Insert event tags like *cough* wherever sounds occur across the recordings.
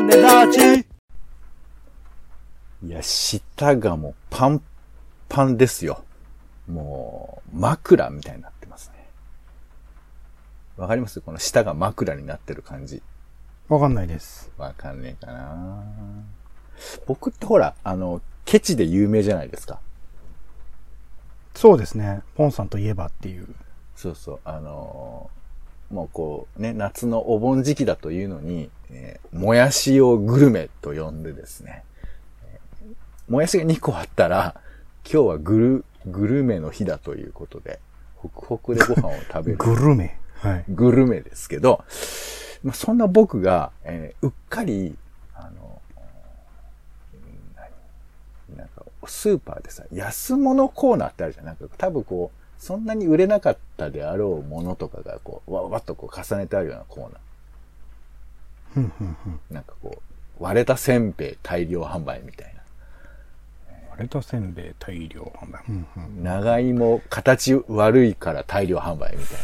種立ち。いや、舌がもうパンパンですよ。もう、枕みたいになってますね。わかります？この舌が枕になってる感じ。わかんないです。わかんねえかな僕ってほら、あの、ケチで有名じゃないですか。そうですね。ポンさんといえばっていう。そうそう、あのーもうこうね、夏のお盆時期だというのに、えーもやしをグルメと呼んでですね、えーもやしが2個あったら、今日はグル、グルメの日だということで、ホクホクでご飯を食べる。グルメ。はい。グルメですけど、まあ、そんな僕が、えーうっかり、あの、なんか、スーパーでさ、安物コーナーってあるじゃん。なんか、多分こう、そんなに売れなかったであろうものとかが、こう、わわっとこう重ねてあるようなコーナー。ふんふんふん。なんかこう、割れたせんべい大量販売みたいな。割れたせんべい大量販売。うんうん長芋、形悪いから大量販売みたい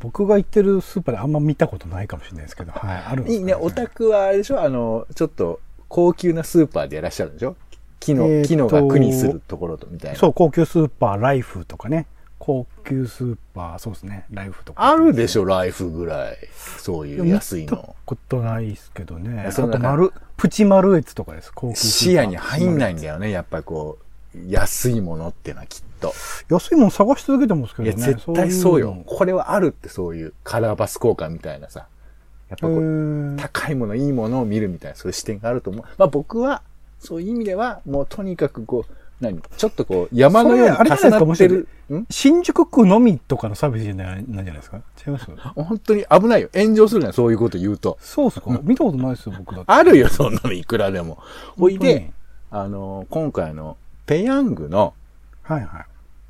僕が行ってるスーパーであんま見たことないかもしれないですけど、はい、あるんな。ですかいいね、オタクはあれでしょ？あの、ちょっと、高級なスーパーでいらっしゃるんでしょ？木の、えーと木のが苦にするところと、みたいな。そう、高級スーパー、ライフとかね。高級スーパー、そうですね。ライフとか。あるでしょライフぐらい。そういう安い見たの。ことないですけどね。あと、丸、プチマルエツとかです。高級スーパー視野に入んないんだよね。やっぱりこう、安いものっていうのはきっと。安いもの探し続けてますけいや、どね。絶対そうよい。のこれはあるってそういうカラーバス効果みたいなさ。やっぱこへう、ー高いもの、いいものを見るみたいな、そういう視点があると思う。まあ僕は、そういう意味では、もうとにかくこう、何？ちょっとこう、山のように重なってる？ん？新宿区のみとかのサービスじゃないなんじゃないですか？違います？本当に危ないよ。炎上するね、そういうこと言うと。そうっすか？見たことないですよ、僕だって。あるよ、そんなのいくらでも。ほいで、あの、今回のペヤングの、はいは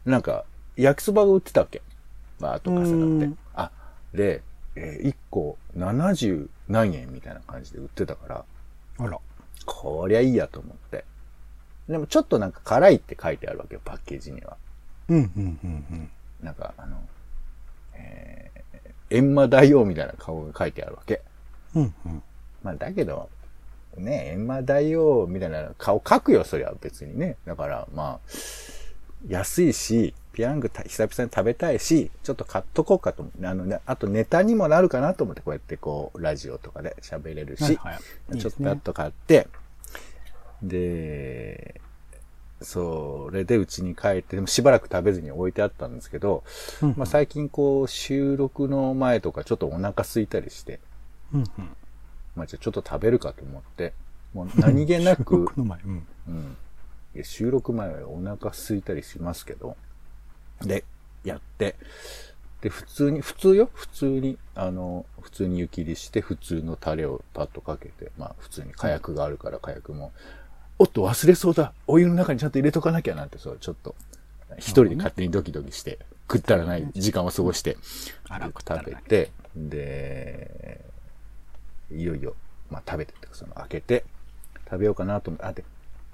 い。なんか、焼きそばが売ってたっけ？バーッと重うなってん。あ、で、え1個70何円みたいな感じで売ってたから、あら。こりゃいいやと思って。でもちょっとなんか辛いって書いてあるわけよ、パッケージには。うん、うん、うん、うん。なんか、あの、えー、閻魔大王みたいな顔が書いてあるわけ。うん、うん。まあだけど、ね、閻魔大王みたいな顔描くよ、そりゃ別にね。だから、まあ、安いし、ピヤングた久々に食べたいし、ちょっと買っとこうかと思って、あのね、あとネタにもなるかなと思って、こうやってこう、ラジオとかで喋れるし、はいはいいいちょっとやっと買って、で、それでうちに帰って、でもしばらく食べずに置いてあったんですけど、うんまあ最近こう、収録の前とかちょっとお腹空いたりして、うん、うん。まあ、じゃあちょっと食べるかと思って、もう何気なく僕、*laughs* の前。うん。うん、いや収録前はお腹空いたりしますけど、で、やって、で、普通に、普通よ？普通に、あの、普通に湯切りして、普通のタレをパッとかけて、まあ、普通に火薬があるから火薬も、おっと忘れそうだお湯の中にちゃんと入れとかなきゃなんて、そう、ちょっと、一人で勝手にドキドキして、食ったらない時間を過ごして、あらで食べて、で、いよいよ、まあ食べてその開けて、食べようかなと思って、あ、で、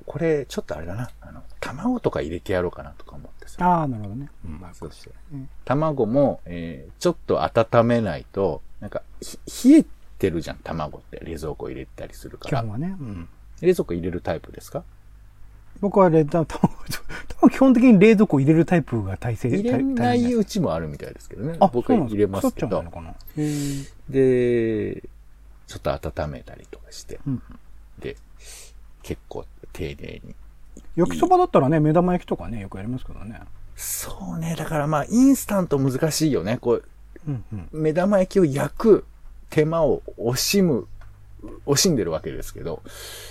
これちょっとあれだな、あの、卵とか入れてやろうかなとか思ってさ。ああ、なるほどね。うん、まあ、そうそううん卵も、えーちょっと温めないと、なんか、ひ冷えてるじゃん、卵って。冷蔵庫入れたりするから基本。はね。うん。冷蔵庫入れるタイプですか？僕は冷凍、卵、*laughs* 卵基本的に冷蔵庫入れるタイプが大勢入れないうちもあるみたいですけどね。あ、僕は入れますけどで、ちょっと温めたりとかして、うん。で、結構丁寧に。焼きそばだったらね、目玉焼きとかね、よくやりますけどね。そうね。だからまあ、インスタント難しいよね。こう、うんうん。目玉焼きを焼く手間を惜しむ、惜しんでるわけですけど、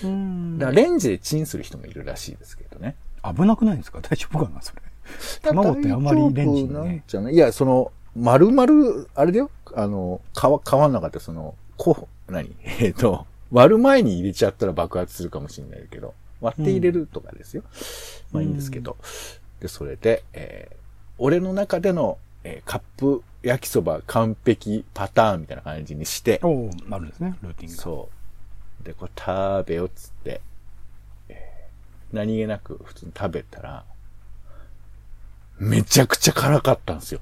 うんだからレンジでチンする人もいるらしいですけどね。危なくないんですか？*laughs* 大丈夫かな？それ。卵ってあんまりレンジにね。じゃない？いや、その、丸々、あれだよ。あの、皮、皮の中ってその、こう、何？*laughs* えっ、と、割る前に入れちゃったら爆発するかもしれないけど、割って入れるとかですよ。まあいいんですけど。で、それで、えー俺の中での、えーカップ焼きそば完璧パターンみたいな感じにして、おおなるんですね、ルーティンが。そう。で、これ食べよっつって、えー何気なく普通に食べたら、めちゃくちゃ辛かったんですよ。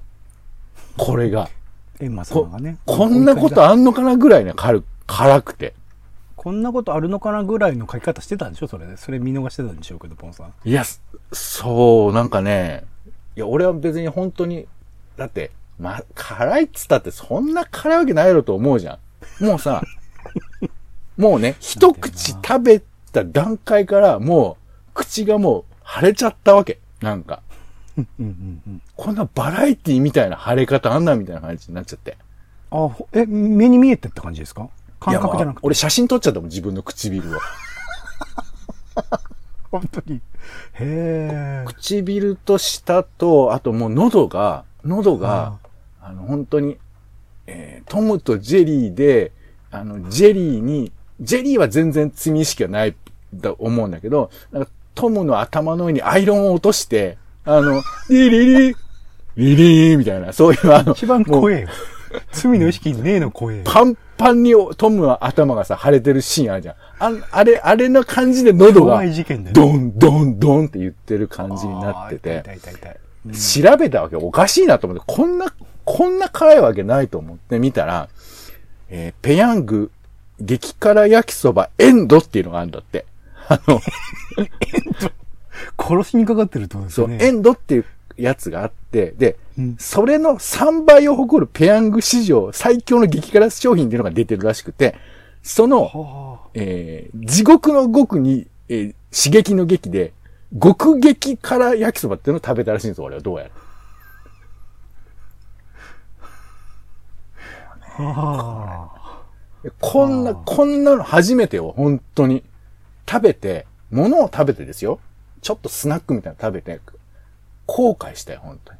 これが。エンマ様がね。こんなことあんのかなぐらいね、辛辛くて。こんなことあるのかなぐらいの書き方してたんでしょ？それで。それ見逃してたんでしょうけど、ポンさん。いや、そう、なんかね、いや、俺は別に本当に、だって、ま、辛いっつったってそんな辛いわけないやろと思うじゃん。もうさ、*laughs* もうね、一口食べた段階からもう、口がもう腫れちゃったわけ。なんか。こんなバラエティみたいな腫れ方あんなみたいな感じになっちゃって。あ、ほえ、目に見えてって感じですか？感覚じゃなくて。まあ俺写真撮っちゃったもん、自分の唇を。*laughs* 本当に。へえ。唇と舌と、あともう喉が、喉が、あの、本当に、えートムとジェリーで、あの、ジェリーに、ジェリーは全然罪意識はないと思うんだけど、なんかトムの頭の上にアイロンを落として、あの、リリリリリーみたいな、そういうあの、一番怖えよ。罪の意識ねえの怖えよ。パンパンにトムの頭がさ、腫れてるシーンあるじゃん。ああれ、あれの感じで喉が。ドン、ドン、ドンって言ってる感じになってて。痛い痛い痛い調べたわけおかしいなと思って、こんな、こんな辛いわけないと思って見たら、えーペヤング激辛焼きそばエンドっていうのがあるんだって。あの、殺しにかかってるってことですそう。エンドっていうやつがあって、で、うんそれの3倍を誇るペヤング史上最強の激辛商品っていうのが出てるらしくて、その、はあえー地獄の極に、えー刺激の激で、極激辛焼きそばっていうのを食べたらしいんですよ、俺はどうやら。はあ。こんな、こんなの初めてよ、本当に。食べて、物を食べてですよ。ちょっとスナックみたいなの食べて、後悔したよ、本当に。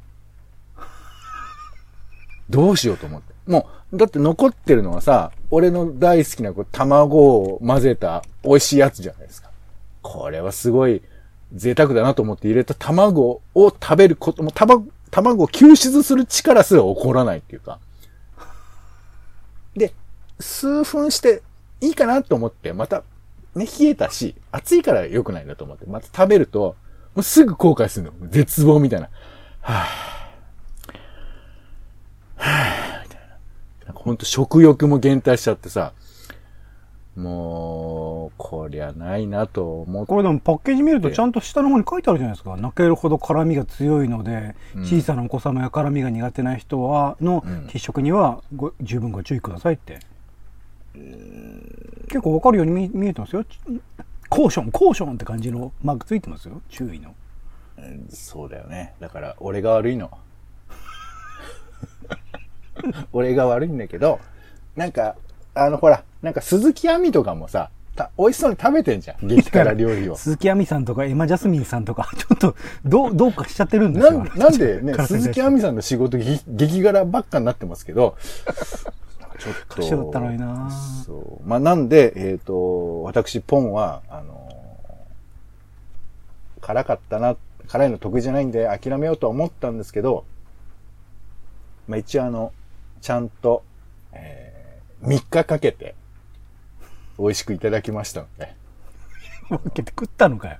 どうしようと思って。もう、だって残ってるのはさ、俺の大好きなこう卵を混ぜた美味しいやつじゃないですか。これはすごい贅沢だなと思って入れた卵を食べることも、卵、卵を吸収する力すら起こらないっていうか。で、数分していいかなと思って、また、ね、冷えたし、暑いから良くないなと思って、また食べると、もうすぐ後悔するの。絶望みたいな。はぁ、はぁ、みたいな。なんかほんと食欲も減退しちゃってさ、もう、こりゃないなと思って。これでもパッケージ見るとちゃんと下の方に書いてあるじゃないですか。泣けるほど辛みが強いので、うん小さなお子様や辛みが苦手な人は、のうん必食にはご十分ご注意くださいって。結構わかるように見見えてますよ。コーション、コーションって感じのマークついてますよ。注意の。うんそうだよね。だから、俺が悪いの。*laughs* 俺が悪いんだけど、なんか、あの、ほら、なんか鈴木亜美とかもさ、た美味しそうに食べてんじゃん。*laughs* 激辛料理を。鈴木亜美さんとかエマ・ジャスミンさんとか、*laughs* ちょっと、どう、どうかしちゃってるんですよ。なんなんでね、*laughs* 鈴木亜美さんの仕事激激辛ばっかになってますけど、ちょっと。一緒だったのになそう。まあ、なんで、えっ、と、私、ポンは、あの辛かったな、辛いの得意じゃないんで諦めようとは思ったんですけど、まあ、一応あの、ちゃんと、えー、3日かけて、美味しくいただきましたので、分けて食ったのかよ。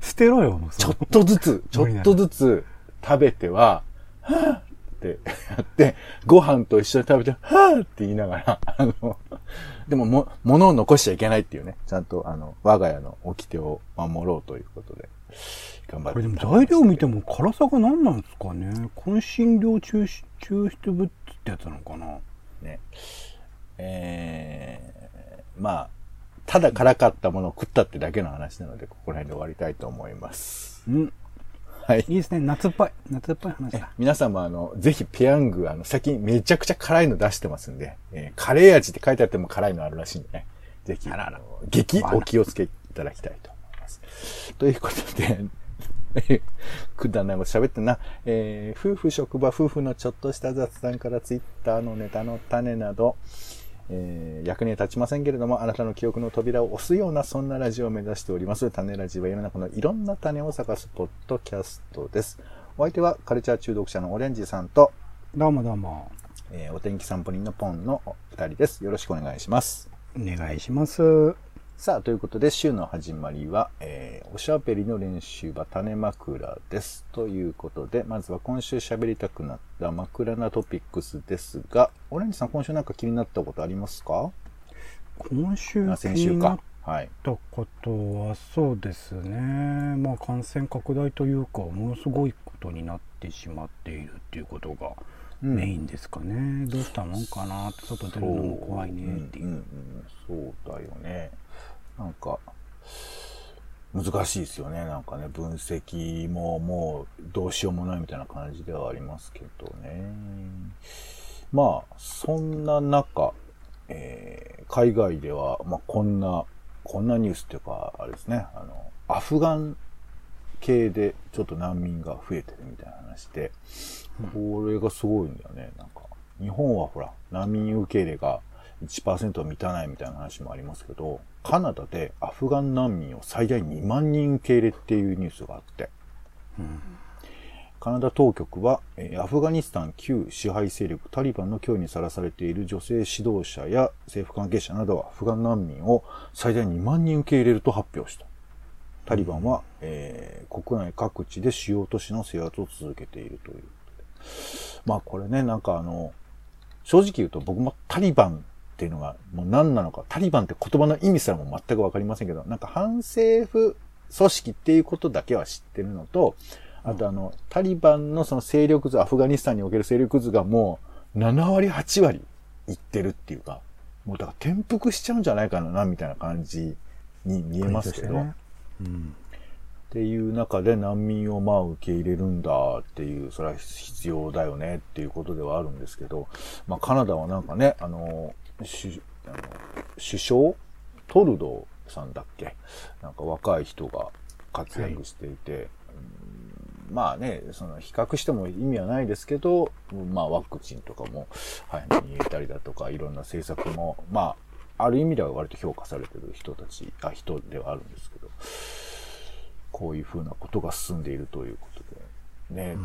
捨てろよ、もう。ちょっとずつ、*laughs* ちょっとずつ食べては、はぁってやって、ご飯と一緒に食べて、はぁって言いながら、あの、でもも、物を残しちゃいけないっていうね、ちゃんとあの、我が家の掟を守ろうということで、頑張ってこれでも材料見ても辛さが何なんですかね。香辛料抽出抽出物ってやつなのかな。ね。えー、まあ、ただ辛かったものを食ったってだけの話なので、ここら辺で終わりたいと思います。うん。はい。いいですね。夏っぽい。夏っぽい話だ。皆さんもあの、ぜひペヤング、あの、最近めちゃくちゃ辛いの出してますんで、えーカレー味って書いてあっても辛いのあるらしいんでね。ぜひ、あらら激お気をつけいただきたいと思います。ということで、え *laughs* くだらないこと喋ってんな。えー夫婦職場、夫婦のちょっとした雑談からツイッターのネタの種など、えー役には立ちませんけれども、あなたの記憶の扉を押すような、そんなラジオを目指しております。種ラジは世の中のいろんな種を探すポッドキャストです。お相手はカルチャー中毒者のオレンジさんと、どうもどうも。えーお天気散歩人のポンのお二人です。よろしくお願いします。お願いします。さあ、ということで、週の始まりは、えーおしゃべりの練習場、種枕です。ということで、まずは今週喋りたくなった枕なトピックスですが、オレンジさん、今週なんか気になったことありますか？今週あ先週気になっ。たことはそうですねまあ感染拡大というかものすごいことになってしまっているっていうことがうんメインですかね、どうしたもんかな。って外出るのも怖いね。っていう、うんうんうん、そうだよね。なんか、難しいですよね。なんかね、分析ももうどうしようもないみたいな感じではありますけどね。まあ、そんな中、えー海外では、まあ、こんな、こんなニュースっていうか、あれですね、あの、アフガン系でちょっと難民が増えてるみたいな話で、これがすごいんだよね。なんか、日本はほら、難民受け入れが1%満たないみたいな話もありますけど、カナダでアフガン難民を最大2万人受け入れっていうニュースがあって、うんカナダ当局は、アフガニスタン旧支配勢力タリバンの脅威にさらされている女性指導者や政府関係者などはアフガン難民を最大2万人受け入れると発表した。タリバンは、えー国内各地で主要都市の制圧を続けているという。まあこれね、なんかあの、正直言うと僕もタリバンっていうのがもう何なのか、タリバンって言葉の意味すらも全くわかりませんけど、なんか反政府組織っていうことだけは知ってるのと、あとあの、タリバンのその勢力図、アフガニスタンにおける勢力図がもう7割、8割いってるっていうか、もうだから転覆しちゃうんじゃないかな、みたいな感じに見えますけど、ね。うん。っていう中で難民をまあ受け入れるんだっていう、それは必要だよねっていうことではあるんですけど、まあカナダはなんかね、あの、首あの首相トルドーさんだっけ？なんか若い人が活躍していて、うんまあね、その比較しても意味はないですけど、まあワクチンとかも早めに入れたりだとか、いろんな政策も、まあ、ある意味では割と評価されてる人たち、あ、人ではあるんですけど、こういうふうなことが進んでいるということで、ね、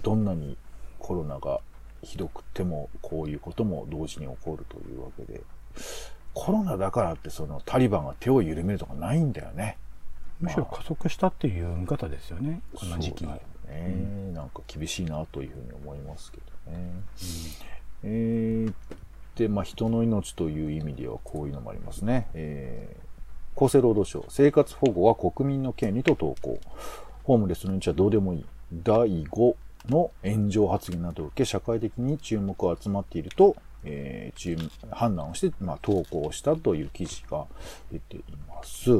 どんなにコロナがひどくても、こういうことも同時に起こるというわけで、コロナだからってそのタリバンが手を緩めるとかないんだよね。むしろ加速したっていう見方ですよね。この時期。ね、なんか厳しいなというふうに思いますけどね。えーで、まあ、人の命という意味ではこういうのもありますね。えー厚生労働省、生活保護は国民の権利と投稿。ホームレスの命はどうでもいい。第5の炎上発言などを受け、社会的に注目が集まっていると、えー注判断をして、まあ、投稿したという記事が出ています。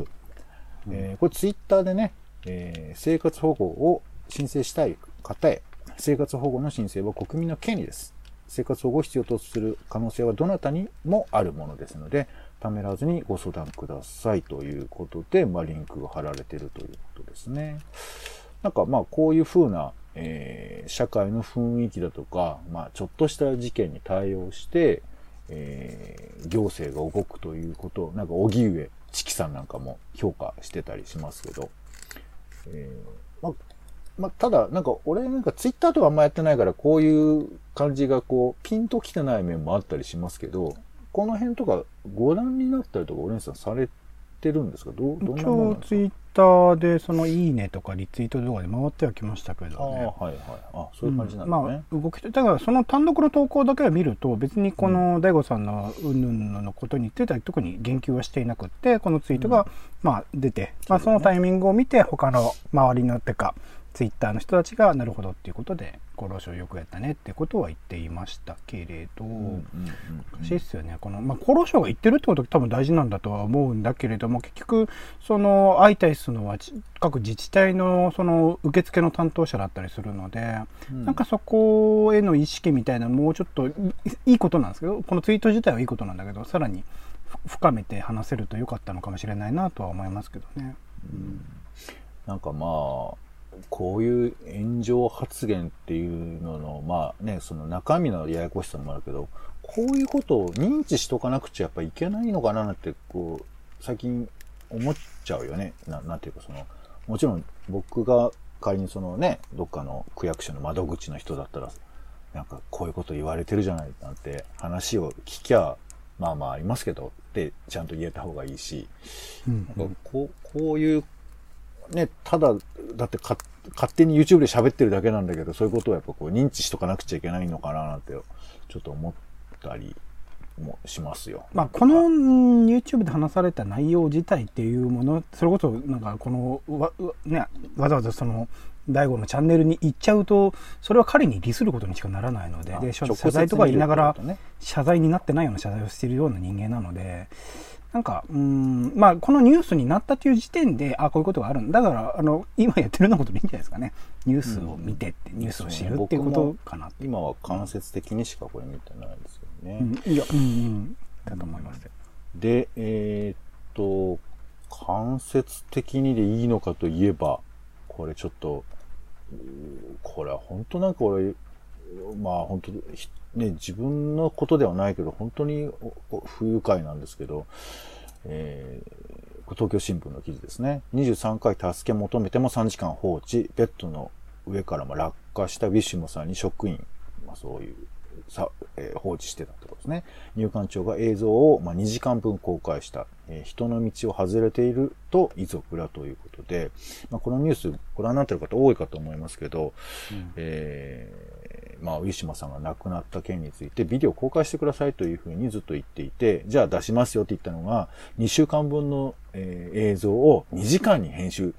えーこれツイッターでね、えー生活保護を申請したい方へ、生活保護の申請は国民の権利です。生活保護を必要とする可能性はどなたにもあるものですので、ためらずにご相談くださいということで、まあ、リンクが貼られてるということですね。なんかまあこういうふうな、えー社会の雰囲気だとか、まあちょっとした事件に対応して、えー行政が動くということを、なんか荻上チキさんなんかも評価してたりしますけど、えーまあ、まあ、ただ、なんか俺なんかツイッターとかあんまやってないから、こういう感じがこう、ピンときてない面もあったりしますけど、この辺とかご覧になったりとか、オレンジさんされてるんですか？どう、どんなものなんですか？ターでそのいいねとかリツイートとかで回ってはきましたけああ、どねはいはい。あ、そういう感じなんだね。まあ動きとだからその単独の投稿だけを見ると別にこの大悟さんのうんぬんのことについては特に言及はしていなくってこのツイートがまあ出て、まあ、そのタイミングを見て他の周りのてかツイッターの人たちがなるほどっていうことで厚労省よくやったねってことは言っていましたけれど、うんうんうん難しいですよね。この、まあ、厚労省が言ってるってことが多分大事なんだとは思うんだけれども、結局、その、相対するのはち各自治体の、その、受付の担当者だったりするので、うんなんかそこへの意識みたいなのもうちょっといいいことなんですけど、このツイート自体はいいことなんだけど、さらにふ深めて話せると良かったのかもしれないなとは思いますけどね。なんかまあ、こういう炎上発言っていうのの、まあね、その中身のややこしさもあるけど、こういうことを認知しとかなくちゃやっぱいけないのかななんて、こう、最近思っちゃうよね。ななんていうかその、もちろん僕が仮にそのね、どっかの区役所の窓口の人だったら、なんかこういうこと言われてるじゃないなんて話を聞きゃ、まあまあありますけど、ってちゃんと言えた方がいいし、うんなんかこう、こういう、ね、ただ、だってか勝手に YouTube で喋ってるだけなんだけど、そういうことをやっぱこう認知しとかなくちゃいけないのかななんて、ちょっと思ったりもしますよ。まあ、このうん YouTube で話された内容自体っていうものそれこそなんかこのわ,う、ね、わざわざその大悟のチャンネルに行っちゃうとそれは彼に利することにしかならないのでで謝罪とか言いながら謝罪になってないような謝罪をしているような人間なのでなんかうんまあこのニュースになったという時点であこういうことがあるんだ。だからあの今やってるようなことでいいんじゃないですかね。ニュースを見てって、ニュースを知るっていうことかなっていう。今は間接的にしかこれ見てないです。よね。うん、いや、うんうん、だと思いますよ。で、えーっと、間接的にでいいのかといえば、これちょっと、これは本当なんか俺、まあ本当、ひね、自分のことではないけど、本当に不愉快なんですけど、えー東京新聞の記事ですね。23回助け求めても3時間放置、ベッドの上からまあ落下したウィシュモさんに職員、まあそういう、さ、えー放置してたってことですね。入管庁が映像を、まあ、2時間分公開した、えー人の道を外れていると遺族らということで、まあ、このニュースご覧になっている方多いかと思いますけど、えーまあ、ウィシュマさんが亡くなった件についてビデオ公開してくださいというふうにずっと言っていて、じゃあ出しますよって言ったのが、2週間分の、えー映像を2時間に編集。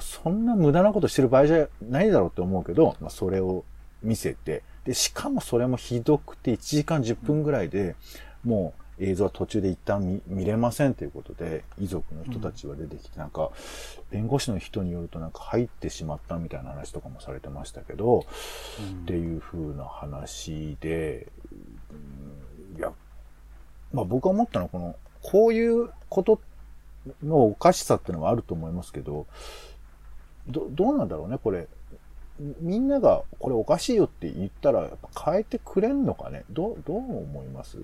そんな無駄なことしてる場合じゃないだろうって思うけど、まあ、それを見せて、で、しかもそれもひどくて1時間10分ぐらいで、もう映像は途中で一旦見れませんということで、遺族の人たちが出てきて、なんか、弁護士の人によるとなんか入ってしまったみたいな話とかもされてましたけど、っていう風な話で、いや、まあ僕は思ったのはこの、こういうことのおかしさっていうのはあると思いますけど、ど、どうなんだろうね、これ。みんながこれおかしいよって言ったら、やっぱ変えてくれんのかね？どう、どう思います？う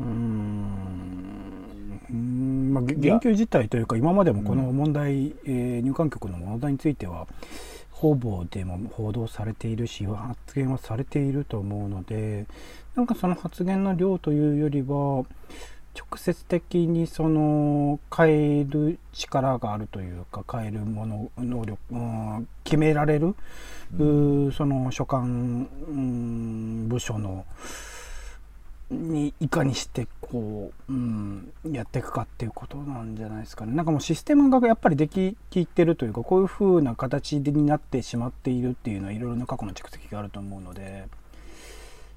ーん。うーんまあ、げ言及自体というか、今までもこの問題、えー入管局の問題については、方々でも報道されているし、発言はされていると思うので、なんかその発言の量というよりは、直接的にその変える力があるというか変えるもの能力、うん決められる、うーその所管、うん部署のにいかにしてこう、うん、やっていくかっていうことなんじゃないですかね。なんかもうシステムがやっぱりでききってるというかこういう風な形になってしまっているっていうのはいろいろな過去の蓄積があると思うので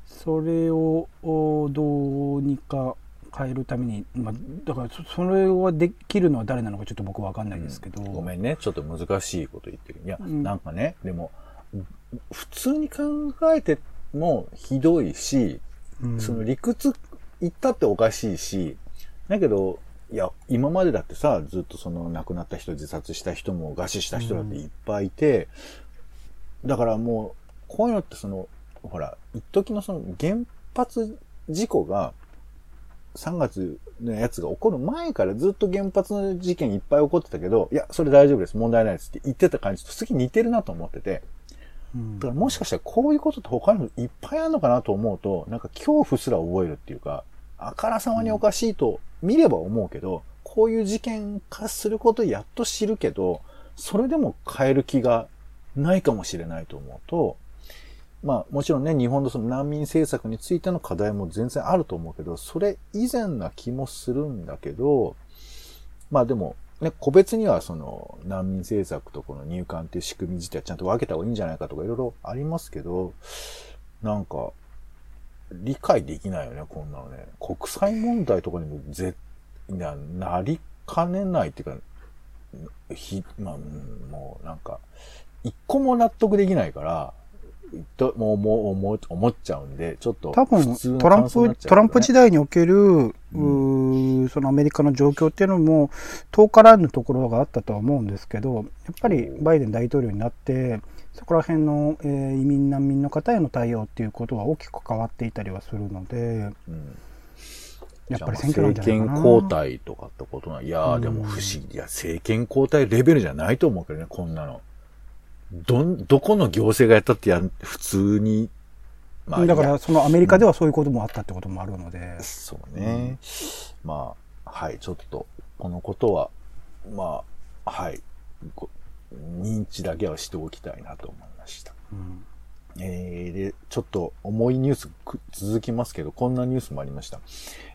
それをおどうにか変えるために、まあ、だからそそれはできるのは誰なのかちょっと僕は分かんないですけど、ごめんね、ちょっと難しいこと言ってる。いや、うん。なんかね、でも、普通に考えてもひどいし、うん。その理屈言ったっておかしいし、だけど、いや、今までだってさ、ずっとその亡くなった人、自殺した人も餓死した人だっていっぱいいて、だからもう、こういうのってその、ほら、一時のその原発事故が、3月のやつが起こる前からずっと原発の事件いっぱい起こってたけど、いや、それ大丈夫です、問題ないですって言ってた感じと次似てるなと思ってて、うん。だからもしかしたらこういうことって他にもいっぱいあるのかなと思うと、なんか恐怖すら覚えるっていうか、あからさまにおかしいと見れば思うけど、こういう事件化することやっと知るけど、それでも変える気がないかもしれないと思うと、まあもちろんね、日本のその難民政策についての課題も全然あると思うけど、それ以前な気もするんだけど、まあでも、ね、個別にはその難民政策とこの入管っていう仕組み自体はちゃんと分けた方がいいんじゃないかとかいろいろありますけど、なんか、理解できないよね、こんなのね。国際問題とかにもぜ、な、なりかねないっていうか、ひ、まあ、もうなんか、一個も納得できないから、ともう、もう、思う思っちゃうんで、ちょっと多分トランプ、トランプ時代における、うーそのアメリカの状況っていうのも遠からぬところがあったとは思うんですけどやっぱりバイデン大統領になってそこら辺の、えー移民難民の方への対応っていうことは大きく変わっていたりはするのでうんやっぱり選挙なんじ政権ゃないかな。交代とかってことな。いやー、でも不思議。いや、政権交代レベルじゃないと思うけどね、こんなの。どん、どこの行政がやったってやん、普通に。まだからそのアメリカではそういうこともあったってこともあるので、そうね。まあ、はい、ちょっと、このことは、まあ、はい、ご認知だけはしておきたいなと思いました。うんえーで、ちょっと重いニュース続きますけど、こんなニュースもありました。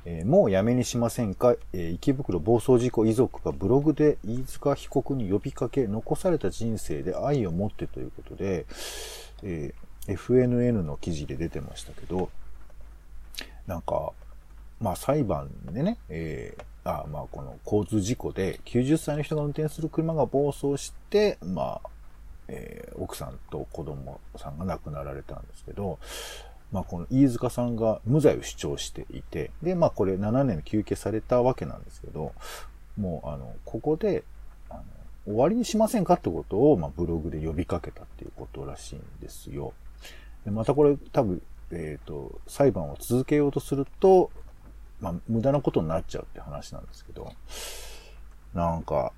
えーもうやめにしませんか、えー池袋暴走事故遺族がブログで飯塚被告に呼びかけ、残された人生で愛を持ってということで、え FNN の記事で出てましたけど、なんか、まあ裁判でね、えあまあこの交通事故で90歳の人が運転する車が暴走して、まあ、えー奥さんと子供さんが亡くなられたんですけど、まあこの飯塚さんが無罪を主張していて、で、まあこれ7年休憩されたわけなんですけど、もうあの、ここで、あの終わりにしませんかってことを、まあ、ブログで呼びかけたっていうことらしいんですよ。でまたこれ多分、えっ、と、裁判を続けようとすると、まあ、無駄なことになっちゃうって話なんですけど、なんか、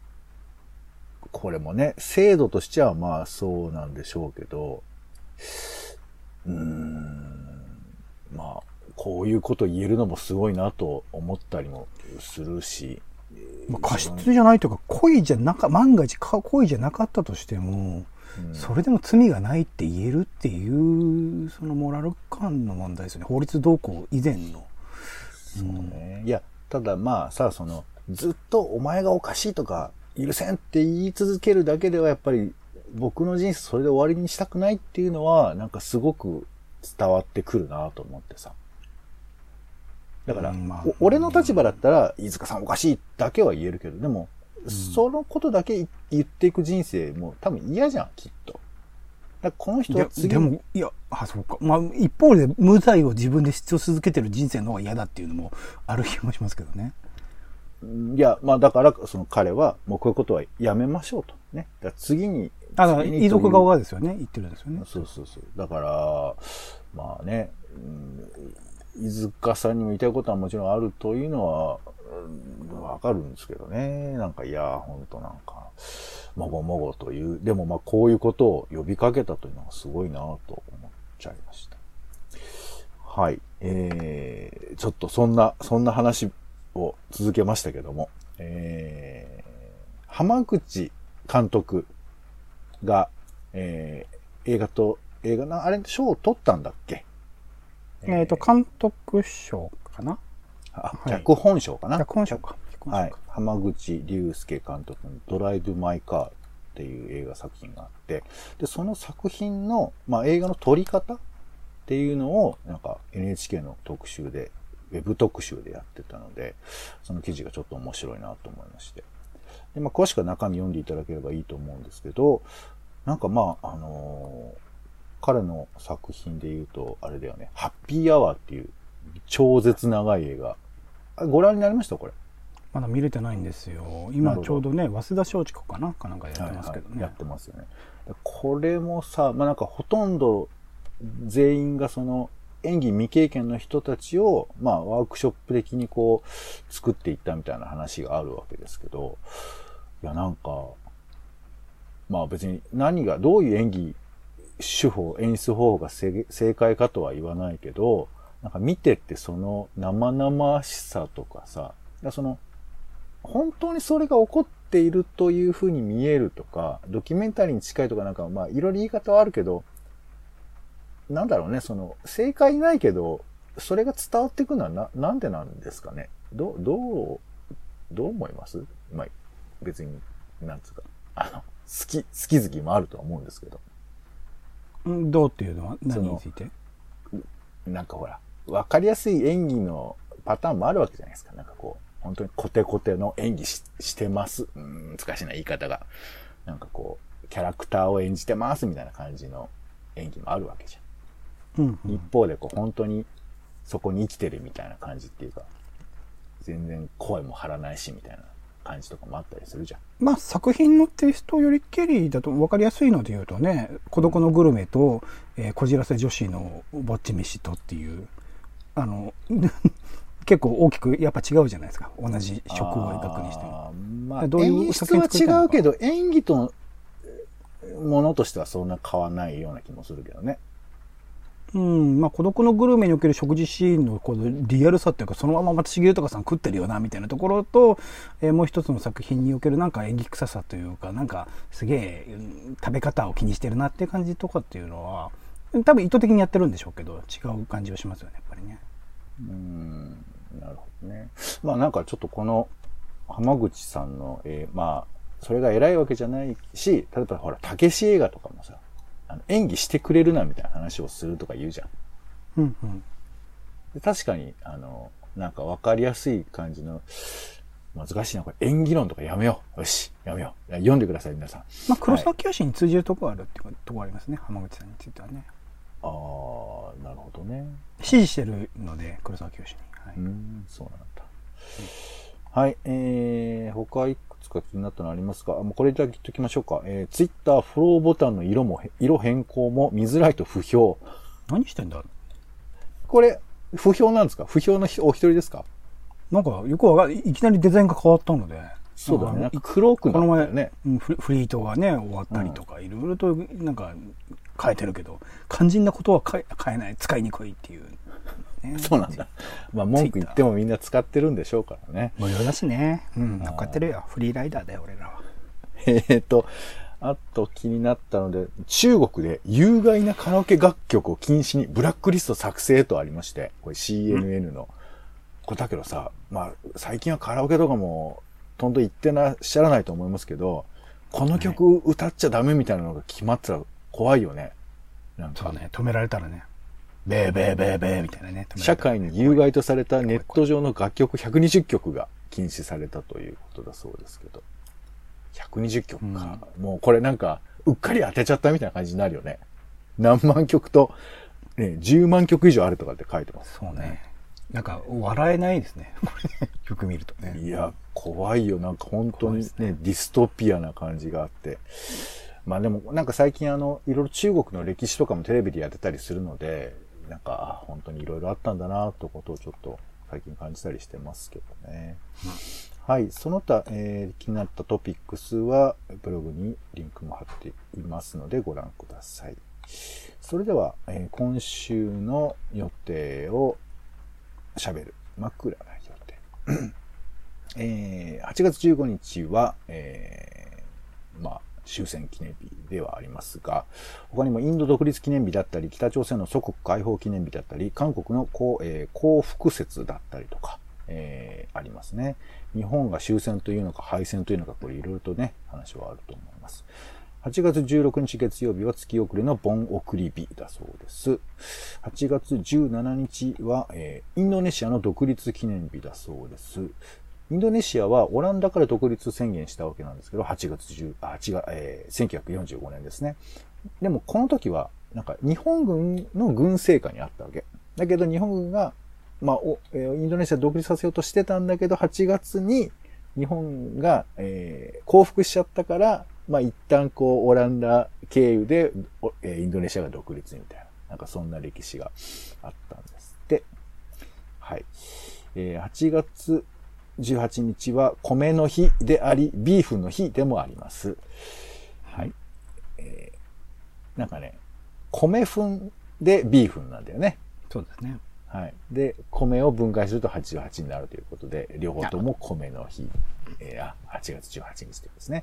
これもね、制度としてはまあそうなんでしょうけど、うーん、まあ、こういうこと言えるのもすごいなと思ったりもするし、まあ、過失じゃないというか、故意じゃなか、万が一か故意じゃなかったとしても、うんそれでも罪がないって言えるっていう、そのモラル感の問題ですよね。法律動向以前の。そうね。いや、ただまあさ、その、ずっとお前がおかしいとか、許せんって言い続けるだけではやっぱり僕の人生それで終わりにしたくないっていうのは、なんかすごく伝わってくるなと思ってさ。だから、うんまあお俺の立場だったら、飯塚さんおかしいだけは言えるけど、でも、そのことだけ言っていく人生も多分嫌じゃん、きっと。だこの人は次でも、いや、あ、そうか。まあ、一方で無罪を自分で主張し続けてる人生の方が嫌だっていうのもある気もしますけどね。いや、まあだから、その彼は、もうこういうことはやめましょうと。ね。だから次に。あの、次に遺族側が。がですよね。言ってるんですよね。そうそうそう。だから、まあね、うん、飯塚さんにも言いたいことはもちろんあるというのは、うんわかるんですけどね。なんか、いや、ほんとなんか、もごもごという、でもまあこういうことを呼びかけたというのがすごいなと思っちゃいました。はい。えー、ちょっとそんな、そんな話を続けましたけども、えー、浜口監督が、えー、映画と、映画な、あれ、賞を取ったんだっけ？えっ、と、監督賞かな？あ、い脚本賞かな？脚本賞か。脚本賞はいか。。浜口竜介監督のドライブ・マイ・カーっていう映画作品があって、で、その作品の、まあ、映画の撮り方っていうのを、なんか NHK の特集で、ウェブ特集でやってたので、その記事がちょっと面白いなと思いまして。で、まあ、詳しくは中身読んでいただければいいと思うんですけど、なんかまあ、あのー彼の作品で言うと、あれだよね、ハッピーアワーっていう超絶長い映画。あご覧になりました？これ。まだ見れてないんですよ。今ちょうどね、早稲田松竹かな？かなんかやってますけどね。はいはいやってますよね。これもさ、まあなんかほとんど全員がその演技未経験の人たちを、まあワークショップ的にこう作っていったみたいな話があるわけですけど、いやなんか、まあ別に何が、どういう演技手法、演出方法が正解かとは言わないけど、なんか見てってその生々しさとかさ、その本当にそれが起こっているというふうに見えるとか、ドキュメンタリーに近いとかなんか、まあ、いろいろ言い方はあるけど、なんだろうね、その、正解ないけど、それが伝わっていくのはな、なんでなんですかね？どう、どう、どう思います？まあ、別に、なんつうか、あの、好き、好き好きもあるとは思うんですけど、うんどうっていうのは？何について？なんかほら、わかりやすい演技のパターンもあるわけじゃないですか。なんかこう、本当にコテコテの演技ししてます。うーん、難しいな言い方が。なんかこう、キャラクターを演じてますみたいな感じの演技もあるわけじゃん。うんうん一方でこう、本当にそこに生きてるみたいな感じっていうか、全然声も張らないしみたいな感じとかもあったりするじゃん。まあ作品のテイストよりけりだと分かりやすいので言うとね「孤独のグルメと」えーこじらせ女子のぼっち飯と」っていうあの *laughs* 結構大きくやっぱ違うじゃないですか同じ食を描くにしても。まあ、どういう演出は違うけど、演技と、ものとしてはそんな変わらないような気もするけどね。うん、まあ孤独のグルメにおける食事シーンのこのリアルさっていうかそのまま松重豊さん食ってるよなみたいなところと、えーもう一つの作品におけるなんか演技臭さというかなんかすげえ食べ方を気にしてるなっていう感じとかっていうのは多分意図的にやってるんでしょうけど、違う感じはしますよね、やっぱりね。うん、なるほどね。まあなんかちょっとこの浜口さんの、えーまあ、それが偉いわけじゃないし、例えばほら、たけし映画とかもさ、あの演技してくれるなみたいな話をするとか言うじゃん。うんうん。で確かに、あの、なんかわかりやすい感じの、難しいな、これ演技論とかやめよう。よし、やめよう。読んでください、皆さん。まあ、黒沢清に通じるところあるっていうところありますね、浜口さんについてはね。ああ、なるほどね。支持してるので、黒沢清に。はい。うん、そうなんだ。はい、えー、他か気になったのありますか？あもうこれだけ言っときましょうか。えー、ツイッターフォローボタンの色も、色変更も見づらいと不評。何してんだ？これ、不評なんですか？不評のひお一人ですか？なんか、よくわかんいきなりデザインが変わったので。そうだね。黒くなこの前、ったよね。うんフリフリートがね、終わったりとか、いろいろとなんか変えてるけど、肝心なことは変え変えない、使いにくいっていう、ね。そうなんだ。まあ文句言ってもみんな使ってるんでしょうからね。無料だしね。うん、乗っかってるよ。フリーライダーだよ、俺らは。えーと、あと気になったので、中国で有害なカラオケ楽曲を禁止にブラックリスト作成とありまして、これ CNN の。これだけどさ、まあ最近はカラオケとかもとんど言ってらっしゃらないと思いますけど、この曲歌っちゃダメみたいなのが決まってたら怖いよね。なんか、そうね、止められたらね。ベーベーベーベーみたいなね。社会に有害とされたネット上の楽曲120曲が禁止されたということだそうですけど。120曲か。もうこれなんか、うっかり当てちゃったみたいな感じになるよね。何万曲と、ね、10万曲以上あるとかって書いてます。そうね。なんか、笑えないですね。これね、よく見るとね。いや、怖いよ。なんか本当に怖いですね、ディストピアな感じがあって。まあでも、なんか最近あの、いろいろ中国の歴史とかもテレビでやってたりするので、なんか、本当にいろいろあったんだな、ということをちょっと最近感じたりしてますけどね。はい。その他、えー気になったトピックスは、ブログにリンクも貼っていますので、ご覧ください。それでは、えー今週の予定を喋る。枕な予定。えー8月15日は、えーまあ、終戦記念日ではありますが、他にもインド独立記念日だったり、北朝鮮の祖国解放記念日だったり、韓国の幸,、えー幸福節だったりとか、えーありますね。日本が終戦というのか敗戦というのか、これいろいろとね、話はあると思います。8月16日月曜日は月遅れの盆送り日だそうです。8月17日は、えーインドネシアの独立記念日だそうです。インドネシアはオランダから独立宣言したわけなんですけど、8月10、あ、8月、えー1945年ですね。でもこの時は、なんか日本軍の軍政下にあったわけ。だけど日本軍が、まあ、おインドネシア独立させようとしてたんだけど、8月に日本が、えー降伏しちゃったから、まあ一旦こう、オランダ経由で、えインドネシアが独立みたいな、なんかそんな歴史があったんですって。はい。えー8月18日は米の日であり、ビーフの日でもあります。はい。えーなんかね、米粉でビーフンなんだよね。そうですね。はい。で、米を分解すると88になるということで、両方とも米の日。えーあ、8月18日ということですね。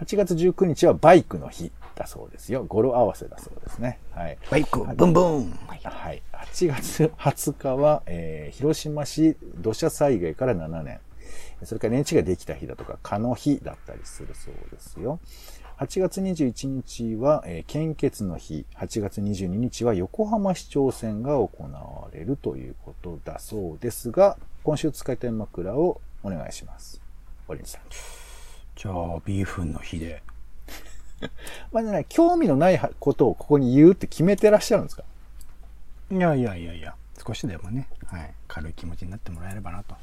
8月19日はバイクの日だそうですよ。語呂合わせだそうですね。はい。バイク、ブンブン。はい。8月20日は、えー広島市土砂災害から7年。それから年地ができた日だとか、蚊の日だったりするそうですよ。8月21日は、えー献血の日。8月22日は横浜市長選が行われるということだそうですが、今週使いたい枕をお願いします。オレンジさん。じゃあ、ビーフンの日で。*laughs* まあね、興味のないことをここに言うって決めてらっしゃるんですか？いやいやいやいや、少しでもね、はい、軽い気持ちになってもらえればなと。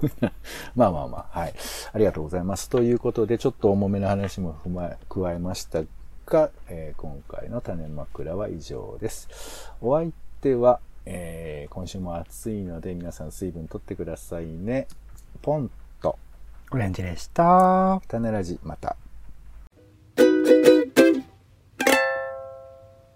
*laughs* まあまあまあ、はい。ありがとうございます。ということで、ちょっと重めの話も踏まえ、加えましたが、えー今回の種枕は以上です。お相手は、えー今週も暑いので皆さん水分取ってくださいね。ポンと、オレンジでした。種ラジ、また。